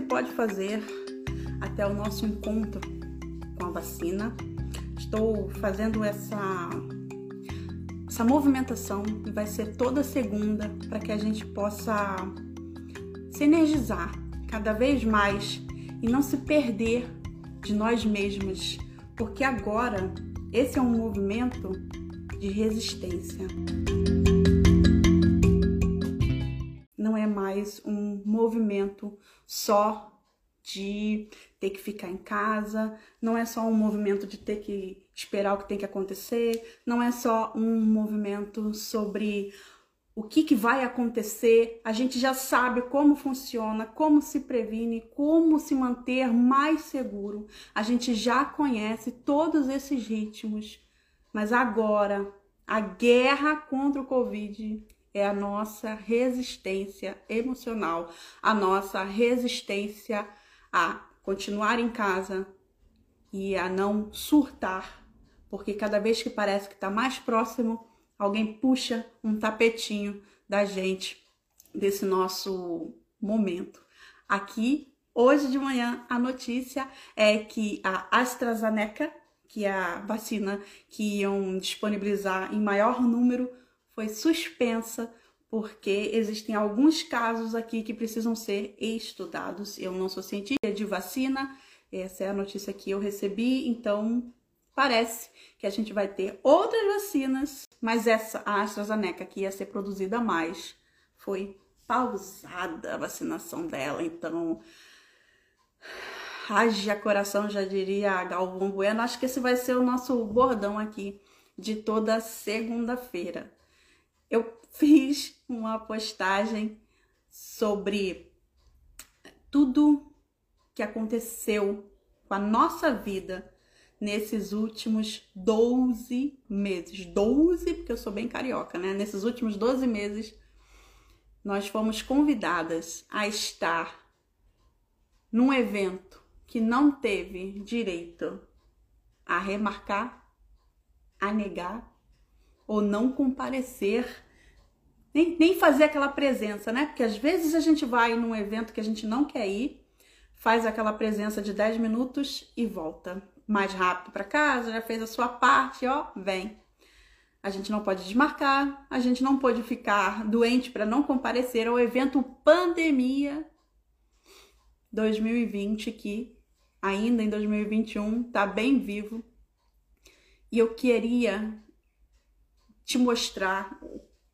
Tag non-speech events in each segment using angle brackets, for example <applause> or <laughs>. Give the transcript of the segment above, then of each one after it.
se pode fazer até o nosso encontro com a vacina. Estou fazendo essa essa movimentação e vai ser toda segunda para que a gente possa se energizar cada vez mais e não se perder de nós mesmas, porque agora esse é um movimento de resistência. Não é mais um movimento só de ter que ficar em casa, não é só um movimento de ter que esperar o que tem que acontecer, não é só um movimento sobre o que, que vai acontecer, a gente já sabe como funciona, como se previne, como se manter mais seguro, a gente já conhece todos esses ritmos, mas agora a guerra contra o Covid é a nossa resistência emocional, a nossa resistência a continuar em casa e a não surtar, porque cada vez que parece que está mais próximo, alguém puxa um tapetinho da gente desse nosso momento. Aqui, hoje de manhã, a notícia é que a AstraZeneca, que é a vacina que iam disponibilizar em maior número, foi suspensa porque existem alguns casos aqui que precisam ser estudados. Eu não sou cientista de vacina, essa é a notícia que eu recebi, então parece que a gente vai ter outras vacinas, mas essa, a AstraZeneca, que ia ser produzida mais, foi pausada a vacinação dela, então haja coração, já diria Galvão Bueno. Acho que esse vai ser o nosso bordão aqui de toda segunda-feira. Eu fiz uma postagem sobre tudo que aconteceu com a nossa vida nesses últimos 12 meses. 12, porque eu sou bem carioca, né? Nesses últimos 12 meses, nós fomos convidadas a estar num evento que não teve direito a remarcar, a negar ou não comparecer nem, nem fazer aquela presença, né? Porque às vezes a gente vai num evento que a gente não quer ir, faz aquela presença de 10 minutos e volta mais rápido para casa, já fez a sua parte, ó, vem. A gente não pode desmarcar, a gente não pode ficar doente para não comparecer ao evento Pandemia 2020 que ainda em 2021 tá bem vivo. E eu queria te mostrar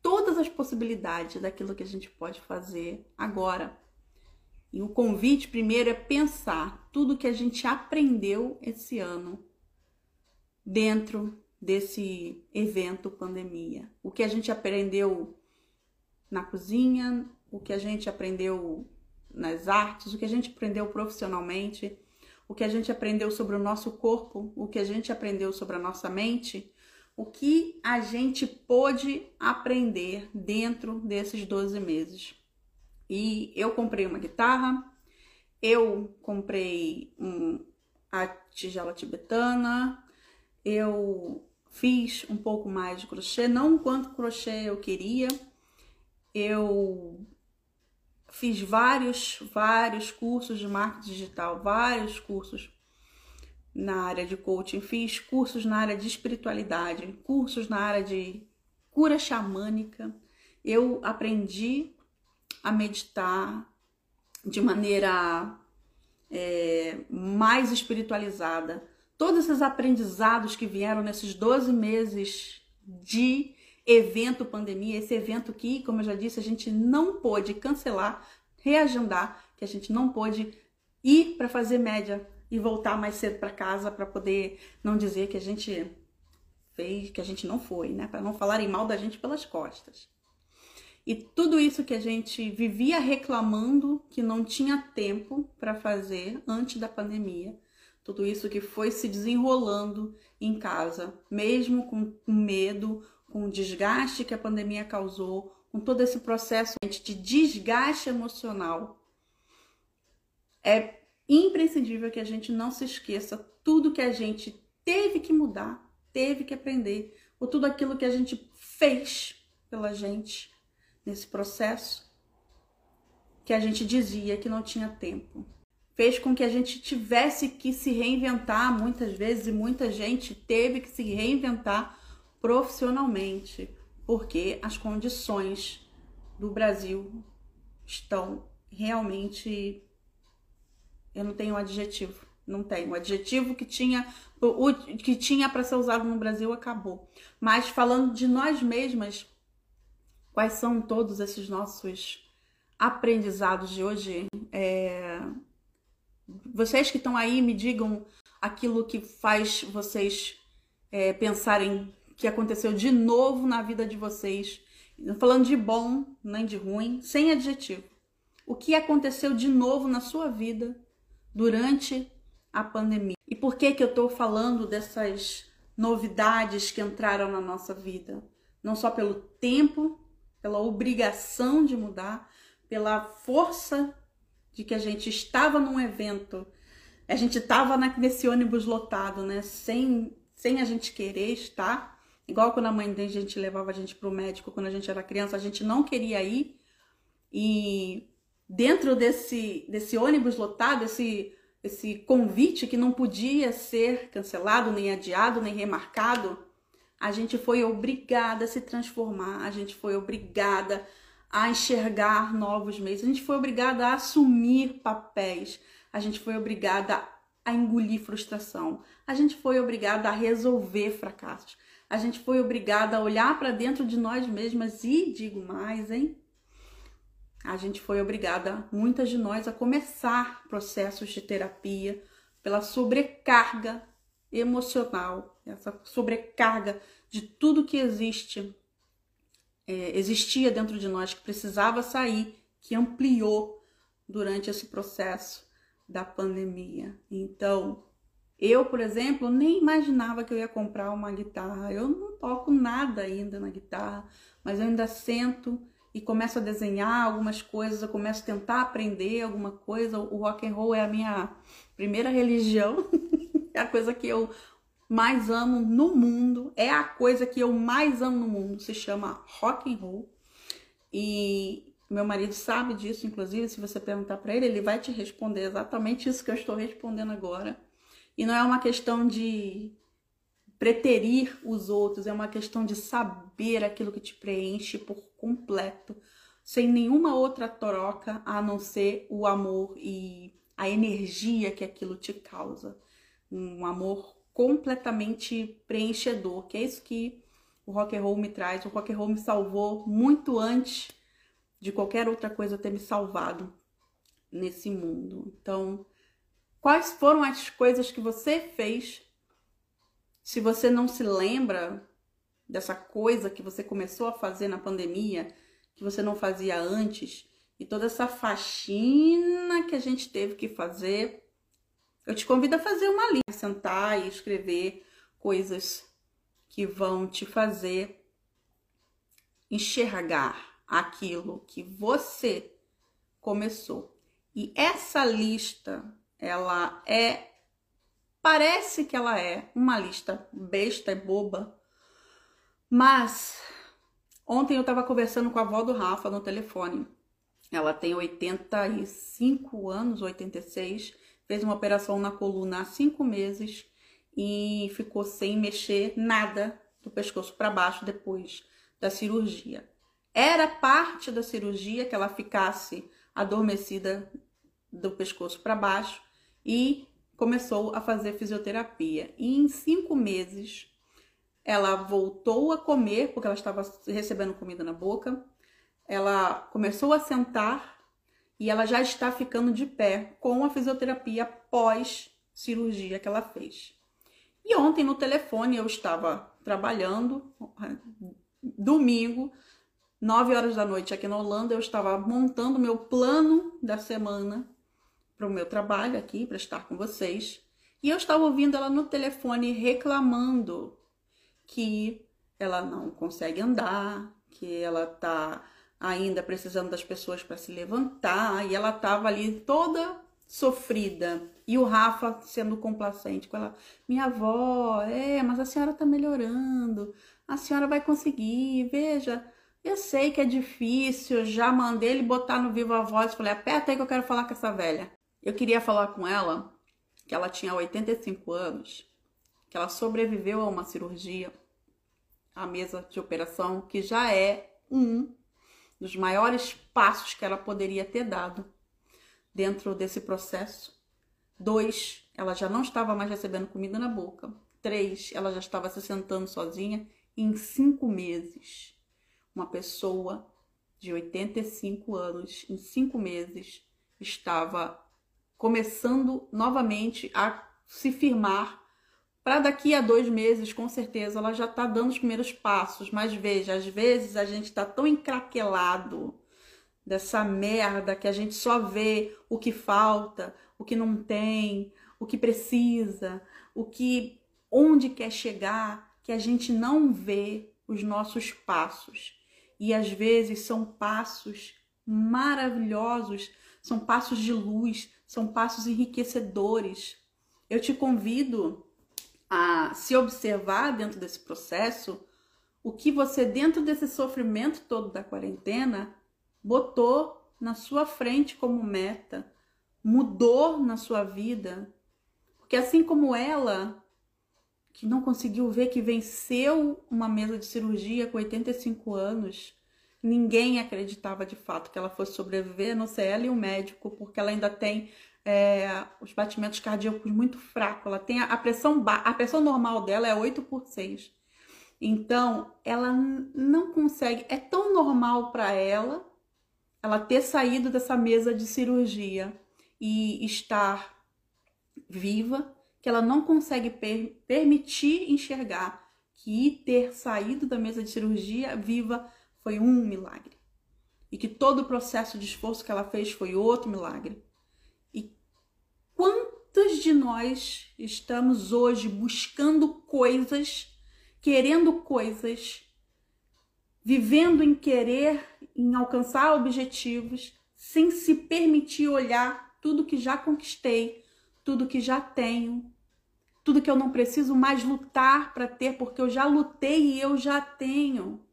todas as possibilidades daquilo que a gente pode fazer agora. E o convite primeiro é pensar tudo que a gente aprendeu esse ano dentro desse evento pandemia. O que a gente aprendeu na cozinha, o que a gente aprendeu nas artes, o que a gente aprendeu profissionalmente, o que a gente aprendeu sobre o nosso corpo, o que a gente aprendeu sobre a nossa mente o que a gente pôde aprender dentro desses 12 meses. E eu comprei uma guitarra, eu comprei um, a tigela tibetana, eu fiz um pouco mais de crochê, não quanto crochê eu queria. Eu fiz vários, vários cursos de marketing digital, vários cursos na área de coaching, fiz cursos na área de espiritualidade, cursos na área de cura xamânica. Eu aprendi a meditar de maneira é, mais espiritualizada. Todos esses aprendizados que vieram nesses 12 meses de evento pandemia, esse evento que, como eu já disse, a gente não pôde cancelar, reagendar, que a gente não pôde ir para fazer média e voltar mais cedo para casa para poder não dizer que a gente fez, que a gente não foi, né? Para não falarem mal da gente pelas costas. E tudo isso que a gente vivia reclamando que não tinha tempo para fazer antes da pandemia, tudo isso que foi se desenrolando em casa, mesmo com medo, com o desgaste que a pandemia causou, com todo esse processo de desgaste emocional, é imprescindível que a gente não se esqueça tudo que a gente teve que mudar, teve que aprender, ou tudo aquilo que a gente fez pela gente nesse processo, que a gente dizia que não tinha tempo. fez com que a gente tivesse que se reinventar muitas vezes e muita gente teve que se reinventar profissionalmente, porque as condições do Brasil estão realmente eu não tenho um adjetivo, não tenho. O adjetivo que tinha que tinha para ser usado no Brasil acabou. Mas falando de nós mesmas, quais são todos esses nossos aprendizados de hoje? É... Vocês que estão aí me digam aquilo que faz vocês é, pensarem que aconteceu de novo na vida de vocês. Falando de bom nem de ruim, sem adjetivo. O que aconteceu de novo na sua vida durante a pandemia. E por que que eu estou falando dessas novidades que entraram na nossa vida? Não só pelo tempo, pela obrigação de mudar, pela força de que a gente estava num evento, a gente estava nesse ônibus lotado, né? Sem, sem a gente querer estar. Igual quando a mãe da gente levava a gente para o médico quando a gente era criança, a gente não queria ir. E dentro desse, desse ônibus lotado, esse, esse convite que não podia ser cancelado, nem adiado, nem remarcado, a gente foi obrigada a se transformar, a gente foi obrigada a enxergar novos meios, a gente foi obrigada a assumir papéis, a gente foi obrigada a engolir frustração, a gente foi obrigada a resolver fracassos, a gente foi obrigada a olhar para dentro de nós mesmas e digo mais, hein? A gente foi obrigada, muitas de nós, a começar processos de terapia pela sobrecarga emocional, essa sobrecarga de tudo que existe, é, existia dentro de nós, que precisava sair, que ampliou durante esse processo da pandemia. Então, eu, por exemplo, nem imaginava que eu ia comprar uma guitarra. Eu não toco nada ainda na guitarra, mas eu ainda sento e começo a desenhar algumas coisas, eu começo a tentar aprender alguma coisa. O rock and roll é a minha primeira religião, <laughs> é a coisa que eu mais amo no mundo, é a coisa que eu mais amo no mundo, se chama rock and roll. E meu marido sabe disso, inclusive, se você perguntar para ele, ele vai te responder exatamente isso que eu estou respondendo agora. E não é uma questão de preterir os outros, é uma questão de saber aquilo que te preenche por completo, sem nenhuma outra troca a não ser o amor e a energia que aquilo te causa. Um amor completamente preenchedor, que é isso que o rock and roll me traz. O rock and roll me salvou muito antes de qualquer outra coisa ter me salvado nesse mundo. Então, quais foram as coisas que você fez se você não se lembra dessa coisa que você começou a fazer na pandemia, que você não fazia antes, e toda essa faxina que a gente teve que fazer, eu te convido a fazer uma lista, sentar e escrever coisas que vão te fazer enxergar aquilo que você começou. E essa lista, ela é Parece que ela é uma lista besta e boba, mas ontem eu estava conversando com a avó do Rafa no telefone. Ela tem 85 anos, 86, fez uma operação na coluna há cinco meses e ficou sem mexer nada do pescoço para baixo depois da cirurgia. Era parte da cirurgia que ela ficasse adormecida do pescoço para baixo e começou a fazer fisioterapia. E em cinco meses, ela voltou a comer, porque ela estava recebendo comida na boca. Ela começou a sentar e ela já está ficando de pé com a fisioterapia pós cirurgia que ela fez. E ontem no telefone eu estava trabalhando, domingo, 9 horas da noite aqui na Holanda, eu estava montando meu plano da semana para o meu trabalho aqui, para estar com vocês. E eu estava ouvindo ela no telefone reclamando que ela não consegue andar, que ela tá ainda precisando das pessoas para se levantar, e ela estava ali toda sofrida. E o Rafa sendo complacente com ela: Minha avó, é, mas a senhora tá melhorando, a senhora vai conseguir, veja. Eu sei que é difícil, já mandei ele botar no vivo a voz, falei: aperta aí que eu quero falar com essa velha. Eu queria falar com ela que ela tinha 85 anos, que ela sobreviveu a uma cirurgia, a mesa de operação, que já é um dos maiores passos que ela poderia ter dado dentro desse processo. Dois, ela já não estava mais recebendo comida na boca. Três, ela já estava se sentando sozinha. Em cinco meses, uma pessoa de 85 anos, em cinco meses, estava começando novamente a se firmar para daqui a dois meses, com certeza, ela já está dando os primeiros passos. Mas veja, às vezes a gente está tão encraquelado dessa merda que a gente só vê o que falta, o que não tem, o que precisa, o que onde quer chegar, que a gente não vê os nossos passos. E às vezes são passos maravilhosos, são passos de luz, são passos enriquecedores. Eu te convido a se observar dentro desse processo o que você, dentro desse sofrimento todo da quarentena, botou na sua frente como meta, mudou na sua vida. Porque assim como ela, que não conseguiu ver que venceu uma mesa de cirurgia com 85 anos, ninguém acreditava de fato que ela fosse sobreviver, não ser ela e o médico, porque ela ainda tem é, os batimentos cardíacos muito fracos. Ela tem a, a pressão a pressão normal dela é 8 por 6. Então, ela não consegue, é tão normal para ela ela ter saído dessa mesa de cirurgia e estar viva, que ela não consegue per permitir enxergar que ter saído da mesa de cirurgia viva foi um milagre. E que todo o processo de esforço que ela fez foi outro milagre. Quantos de nós estamos hoje buscando coisas, querendo coisas, vivendo em querer, em alcançar objetivos, sem se permitir olhar tudo que já conquistei, tudo que já tenho, tudo que eu não preciso mais lutar para ter, porque eu já lutei e eu já tenho.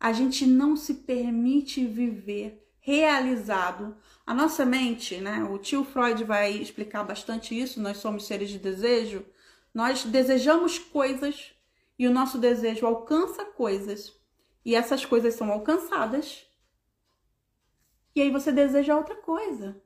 A gente não se permite viver realizado. A nossa mente, né? O tio Freud vai explicar bastante isso. Nós somos seres de desejo. Nós desejamos coisas e o nosso desejo alcança coisas e essas coisas são alcançadas. E aí você deseja outra coisa.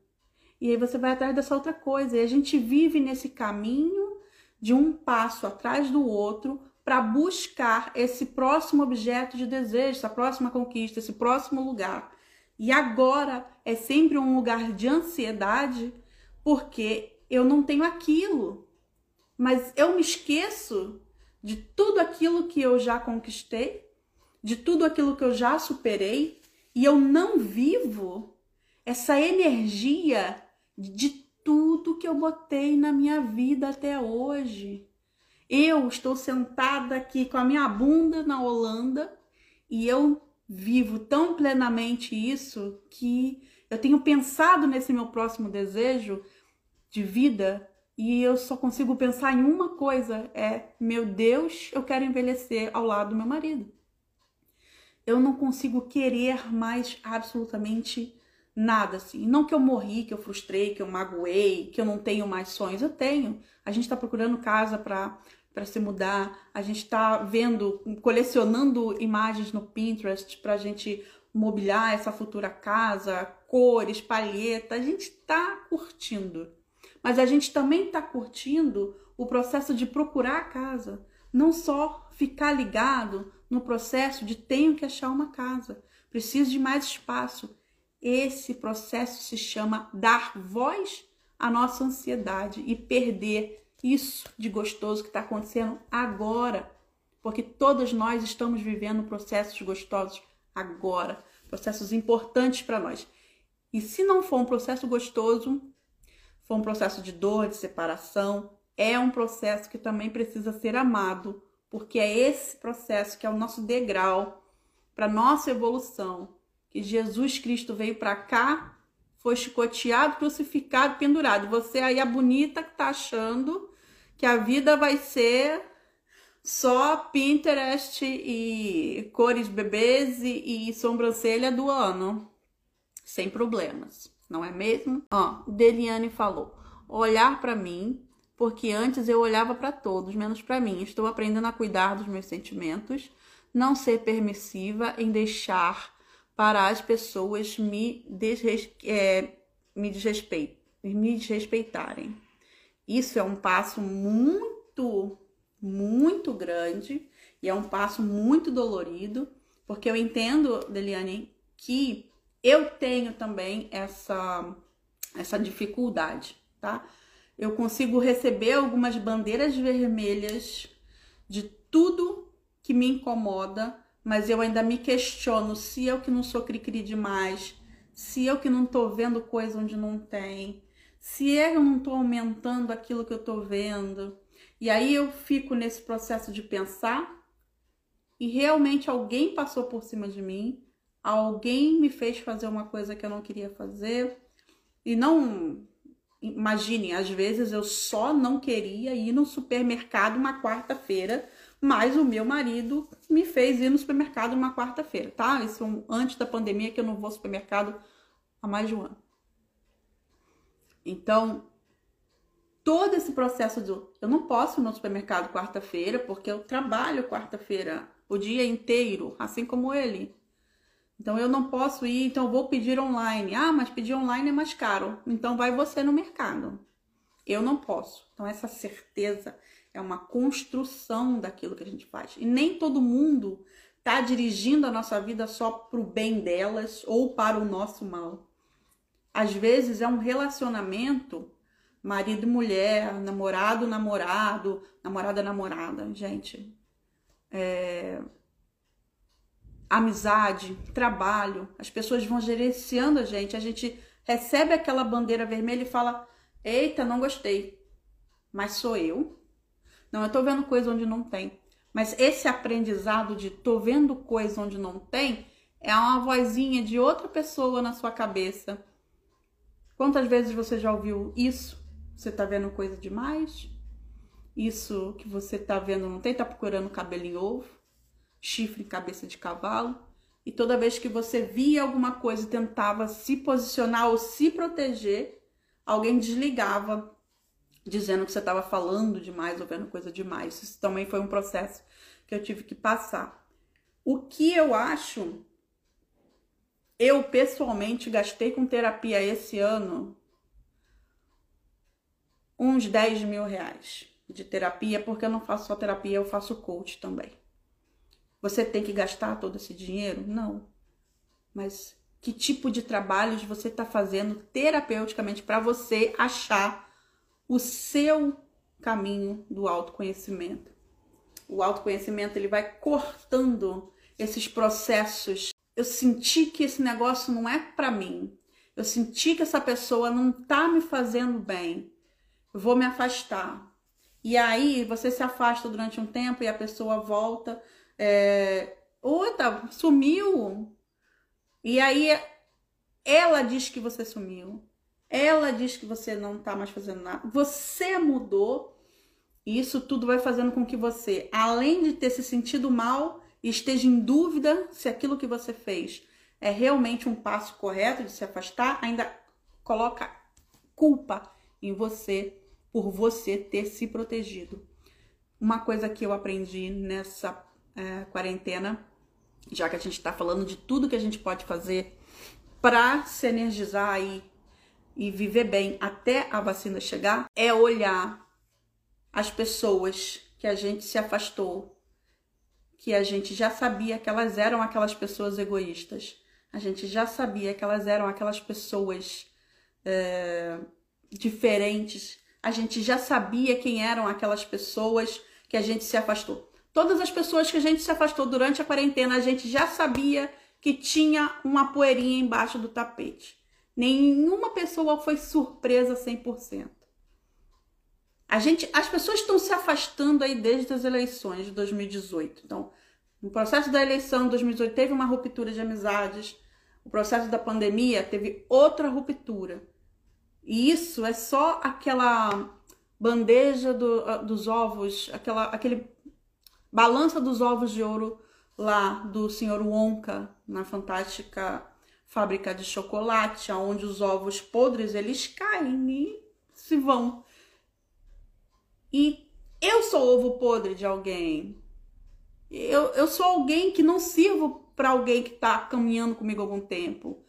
E aí você vai atrás dessa outra coisa. E a gente vive nesse caminho de um passo atrás do outro para buscar esse próximo objeto de desejo, essa próxima conquista, esse próximo lugar. E agora é sempre um lugar de ansiedade porque eu não tenho aquilo. Mas eu me esqueço de tudo aquilo que eu já conquistei, de tudo aquilo que eu já superei, e eu não vivo essa energia de tudo que eu botei na minha vida até hoje. Eu estou sentada aqui com a minha bunda na Holanda e eu vivo tão plenamente isso que eu tenho pensado nesse meu próximo desejo de vida e eu só consigo pensar em uma coisa: é meu Deus, eu quero envelhecer ao lado do meu marido. Eu não consigo querer mais absolutamente nada assim. Não que eu morri, que eu frustrei, que eu magoei, que eu não tenho mais sonhos. Eu tenho. A gente está procurando casa para para se mudar. A gente está vendo, colecionando imagens no Pinterest para a gente mobiliar essa futura casa, cores, palheta. A gente está curtindo. Mas a gente também está curtindo o processo de procurar a casa. Não só ficar ligado no processo de tenho que achar uma casa, preciso de mais espaço. Esse processo se chama dar voz à nossa ansiedade e perder isso de gostoso que está acontecendo agora, porque todos nós estamos vivendo processos gostosos agora, processos importantes para nós. E se não for um processo gostoso, for um processo de dor, de separação, é um processo que também precisa ser amado, porque é esse processo que é o nosso degrau para nossa evolução, que Jesus Cristo veio para cá, foi chicoteado, crucificado, pendurado. Você aí a bonita que tá achando que a vida vai ser só Pinterest e cores bebês e, e sobrancelha do ano, sem problemas. não é mesmo? Ó, Deliane falou: olhar para mim, porque antes eu olhava para todos, menos para mim. Estou aprendendo a cuidar dos meus sentimentos, não ser permissiva em deixar para as pessoas me, desres, é, me, desrespe, me desrespeitarem. Isso é um passo muito, muito grande e é um passo muito dolorido, porque eu entendo, Deliane, que eu tenho também essa, essa dificuldade, tá? Eu consigo receber algumas bandeiras vermelhas de tudo que me incomoda, mas eu ainda me questiono se eu que não sou cri-cri demais, se eu que não tô vendo coisa onde não tem, se eu não tô aumentando aquilo que eu tô vendo. E aí eu fico nesse processo de pensar e realmente alguém passou por cima de mim, alguém me fez fazer uma coisa que eu não queria fazer. E não imagine, às vezes eu só não queria ir no supermercado uma quarta-feira mas o meu marido me fez ir no supermercado uma quarta-feira, tá? Isso antes da pandemia, que eu não vou ao supermercado há mais de um ano. Então, todo esse processo do eu não posso ir no supermercado quarta-feira porque eu trabalho quarta-feira o dia inteiro, assim como ele. Então eu não posso ir, então vou pedir online. Ah, mas pedir online é mais caro. Então vai você no mercado. Eu não posso. Então essa certeza é uma construção daquilo que a gente faz. E nem todo mundo está dirigindo a nossa vida só para o bem delas ou para o nosso mal. Às vezes é um relacionamento marido mulher, namorado, namorado, namorada, namorada, gente. É... Amizade, trabalho, as pessoas vão gerenciando a gente, a gente recebe aquela bandeira vermelha e fala: Eita, não gostei, mas sou eu, não, eu tô vendo coisa onde não tem. Mas esse aprendizado de tô vendo coisa onde não tem é uma vozinha de outra pessoa na sua cabeça. Quantas vezes você já ouviu isso? Você tá vendo coisa demais? Isso que você tá vendo não tem? Tá procurando cabelo em ovo? Chifre em cabeça de cavalo? E toda vez que você via alguma coisa e tentava se posicionar ou se proteger, alguém desligava dizendo que você estava falando demais ou vendo coisa demais. Isso também foi um processo que eu tive que passar. O que eu acho, eu pessoalmente gastei com terapia esse ano uns 10 mil reais de terapia, porque eu não faço só terapia, eu faço coach também. Você tem que gastar todo esse dinheiro? Não. Mas que tipo de trabalhos você está fazendo terapeuticamente para você achar o seu caminho do autoconhecimento. O autoconhecimento ele vai cortando esses processos. Eu senti que esse negócio não é para mim. Eu senti que essa pessoa não tá me fazendo bem. Eu vou me afastar. E aí você se afasta durante um tempo e a pessoa volta. É... Outra, sumiu. E aí ela diz que você sumiu. Ela diz que você não tá mais fazendo nada. Você mudou. E isso tudo vai fazendo com que você, além de ter se sentido mal, esteja em dúvida se aquilo que você fez é realmente um passo correto de se afastar, ainda coloca culpa em você por você ter se protegido. Uma coisa que eu aprendi nessa é, quarentena, já que a gente está falando de tudo que a gente pode fazer para se energizar e e viver bem até a vacina chegar é olhar as pessoas que a gente se afastou, que a gente já sabia que elas eram aquelas pessoas egoístas, a gente já sabia que elas eram aquelas pessoas é, diferentes, a gente já sabia quem eram aquelas pessoas que a gente se afastou. Todas as pessoas que a gente se afastou durante a quarentena, a gente já sabia que tinha uma poeirinha embaixo do tapete. Nenhuma pessoa foi surpresa 100%. A gente, as pessoas estão se afastando aí desde as eleições de 2018. Então, no processo da eleição de 2018 teve uma ruptura de amizades. O processo da pandemia teve outra ruptura. E isso é só aquela bandeja do, ah, dos ovos, aquela, aquele balança dos ovos de ouro lá do senhor Wonka na fantástica fábrica de chocolate, onde os ovos podres eles caem e se vão. E eu sou ovo podre de alguém. Eu, eu sou alguém que não sirvo para alguém que está caminhando comigo há algum tempo.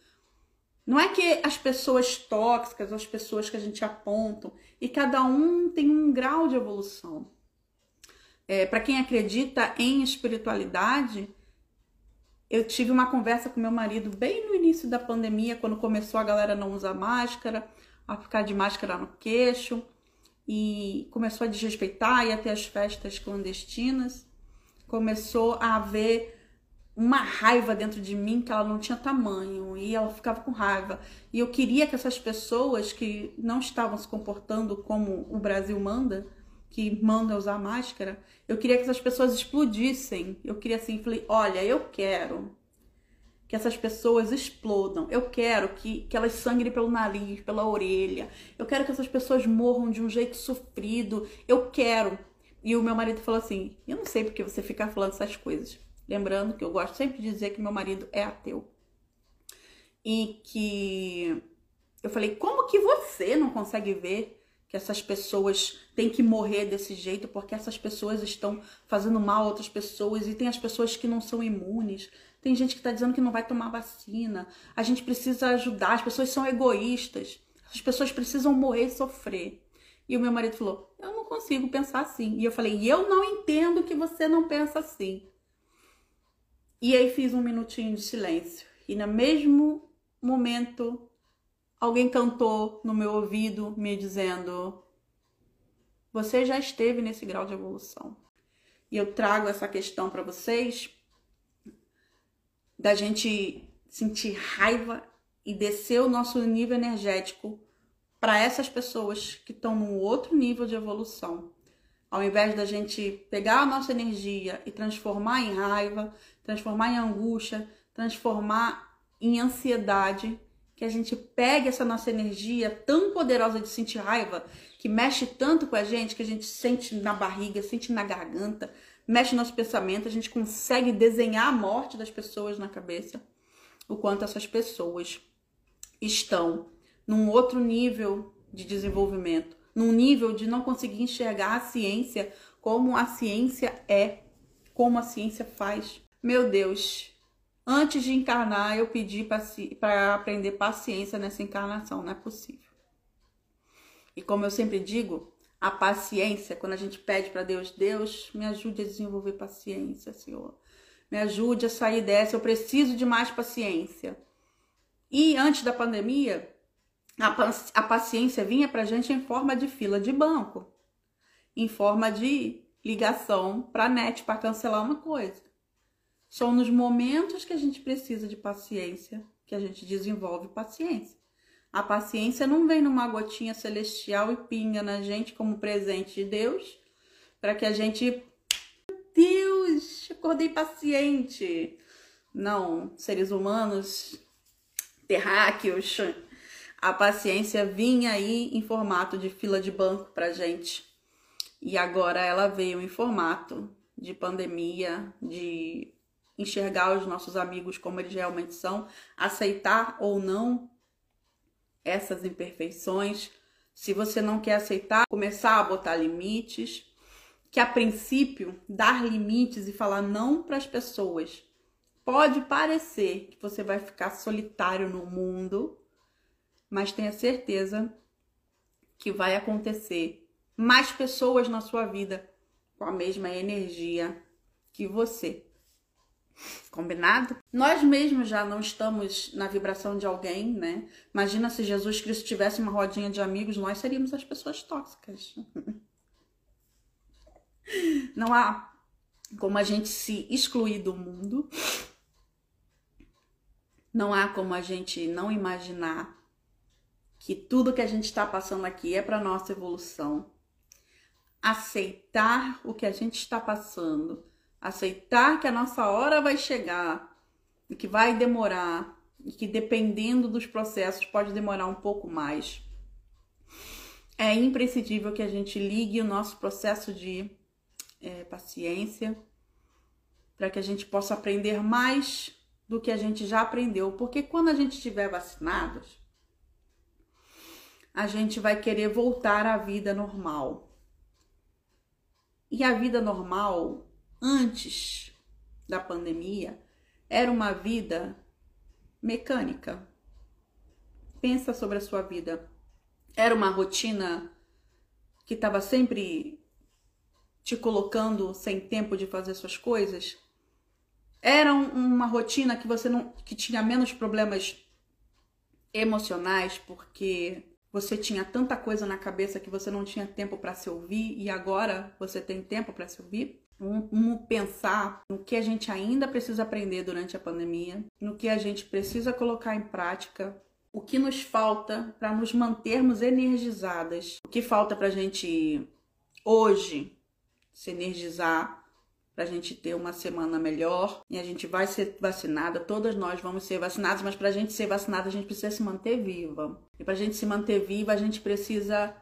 Não é que as pessoas tóxicas, as pessoas que a gente aponta, e cada um tem um grau de evolução. É, para quem acredita em espiritualidade, eu tive uma conversa com meu marido bem no início da pandemia, quando começou a galera não usar máscara, a ficar de máscara no queixo, e começou a desrespeitar e até as festas clandestinas. Começou a haver uma raiva dentro de mim que ela não tinha tamanho e ela ficava com raiva. E eu queria que essas pessoas que não estavam se comportando como o Brasil manda, que manda usar máscara, eu queria que essas pessoas explodissem. Eu queria assim, falei, olha, eu quero que essas pessoas explodam. Eu quero que, que elas sangrem pelo nariz, pela orelha. Eu quero que essas pessoas morram de um jeito sofrido. Eu quero. E o meu marido falou assim: Eu não sei porque você fica falando essas coisas. Lembrando que eu gosto sempre de dizer que meu marido é ateu. E que eu falei: Como que você não consegue ver que essas pessoas têm que morrer desse jeito porque essas pessoas estão fazendo mal a outras pessoas e tem as pessoas que não são imunes? Tem gente que está dizendo que não vai tomar vacina. A gente precisa ajudar. As pessoas são egoístas. As pessoas precisam morrer e sofrer. E o meu marido falou: Eu não consigo pensar assim. E eu falei: eu não entendo que você não pensa assim. E aí fiz um minutinho de silêncio. E no mesmo momento, alguém cantou no meu ouvido, me dizendo: Você já esteve nesse grau de evolução. E eu trago essa questão para vocês da gente sentir raiva e descer o nosso nível energético para essas pessoas que estão num outro nível de evolução. Ao invés da gente pegar a nossa energia e transformar em raiva, transformar em angústia, transformar em ansiedade, que a gente pegue essa nossa energia tão poderosa de sentir raiva, que mexe tanto com a gente, que a gente sente na barriga, sente na garganta, mexe nosso pensamento, a gente consegue desenhar a morte das pessoas na cabeça, o quanto essas pessoas estão num outro nível de desenvolvimento, num nível de não conseguir enxergar a ciência como a ciência é, como a ciência faz. Meu Deus, antes de encarnar, eu pedi para aprender paciência nessa encarnação, não é possível. E como eu sempre digo, a paciência, quando a gente pede para Deus, Deus, me ajude a desenvolver paciência, Senhor. Me ajude a sair dessa, eu preciso de mais paciência. E antes da pandemia, a, paciência vinha para a gente em forma de fila de banco, em forma de ligação para a net para cancelar uma coisa. São nos momentos que a gente precisa de paciência que a gente desenvolve paciência. A paciência não vem numa gotinha celestial e pinga na gente como presente de Deus, para que a gente. Deus, acordei paciente. Não, seres humanos, terráqueos. A paciência vinha aí em formato de fila de banco pra gente. E agora ela veio em formato de pandemia, de enxergar os nossos amigos como eles realmente são, aceitar ou não essas imperfeições. Se você não quer aceitar, começar a botar limites, que a princípio dar limites e falar não para as pessoas pode parecer que você vai ficar solitário no mundo, mas tenha certeza que vai acontecer mais pessoas na sua vida com a mesma energia que você. Combinado? Nós mesmos já não estamos na vibração de alguém, né? Imagina se Jesus Cristo tivesse uma rodinha de amigos, nós seríamos as pessoas tóxicas. <laughs> Não há como a gente se excluir do mundo. Não há como a gente não imaginar que tudo que a gente está passando aqui é para nossa evolução. Aceitar o que a gente está passando aceitar que a nossa hora vai chegar e que vai demorar e que dependendo dos processos pode demorar um pouco mais. É imprescindível que a gente ligue o nosso processo de é, paciência para que a gente possa aprender mais do que a gente já aprendeu, porque quando a gente estiver vacinados, a gente vai querer voltar à vida normal. E a vida normal, antes da pandemia, era uma vida mecânica. Pensa sobre a sua vida. Era uma rotina que estava sempre te colocando sem tempo de fazer suas coisas? Era uma rotina que você não que tinha menos problemas emocionais porque você tinha tanta coisa na cabeça que você não tinha tempo para se ouvir e agora você tem tempo para se ouvir? Vamos pensar no que a gente ainda precisa aprender durante a pandemia, no que a gente precisa colocar em prática, o que nos falta para nos mantermos energizadas, o que falta para a gente hoje se energizar para a gente ter uma semana melhor e a gente vai ser vacinada, todas nós vamos ser vacinadas, mas para a gente ser vacinada a gente precisa se manter viva. E para a gente se manter viva a gente precisa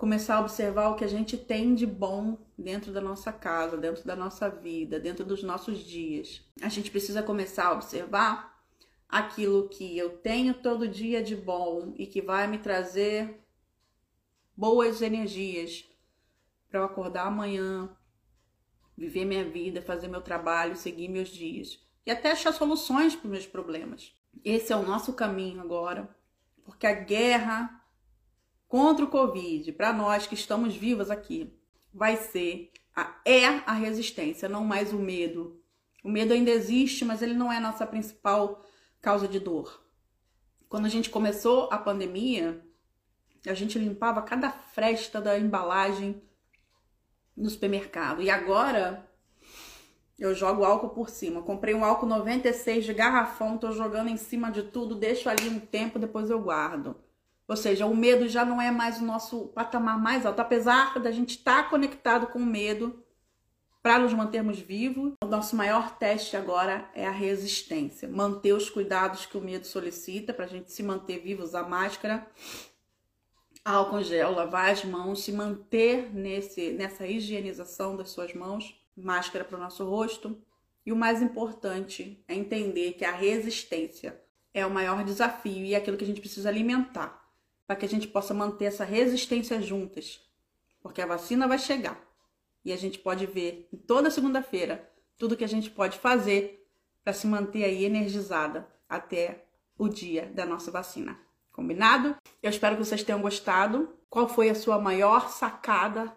começar a observar o que a gente tem de bom dentro da nossa casa, dentro da nossa vida, dentro dos nossos dias. A gente precisa começar a observar aquilo que eu tenho todo dia de bom e que vai me trazer boas energias para eu acordar amanhã, viver minha vida, fazer meu trabalho, seguir meus dias e até achar soluções para os meus problemas. Esse é o nosso caminho agora, porque a guerra contra o Covid, para nós que estamos vivas aqui, vai ser a, é a resistência, não mais o medo. O medo ainda existe, mas ele não é a nossa principal causa de dor. Quando a gente começou a pandemia, a gente limpava cada fresta da embalagem no supermercado. E agora eu jogo álcool por cima. Comprei um álcool 96 de garrafão, tô jogando em cima de tudo, deixo ali um tempo, depois eu guardo. Ou seja, o medo já não é mais o nosso patamar mais alto, apesar da gente estar tá conectado com o medo para nos mantermos vivos. O nosso maior teste agora é a resistência, manter os cuidados que o medo solicita para a gente se manter vivo, usar máscara, álcool gel, lavar as mãos, se manter nesse, nessa higienização das suas mãos, máscara para o nosso rosto. E o mais importante é entender que a resistência é o maior desafio e é aquilo que a gente precisa alimentar para que a gente possa manter essa resistência juntas. Porque a vacina vai chegar e a gente pode ver toda segunda-feira tudo que a gente pode fazer para se manter aí energizada até o dia da nossa vacina. Combinado? Eu espero que vocês tenham gostado. Qual foi a sua maior sacada?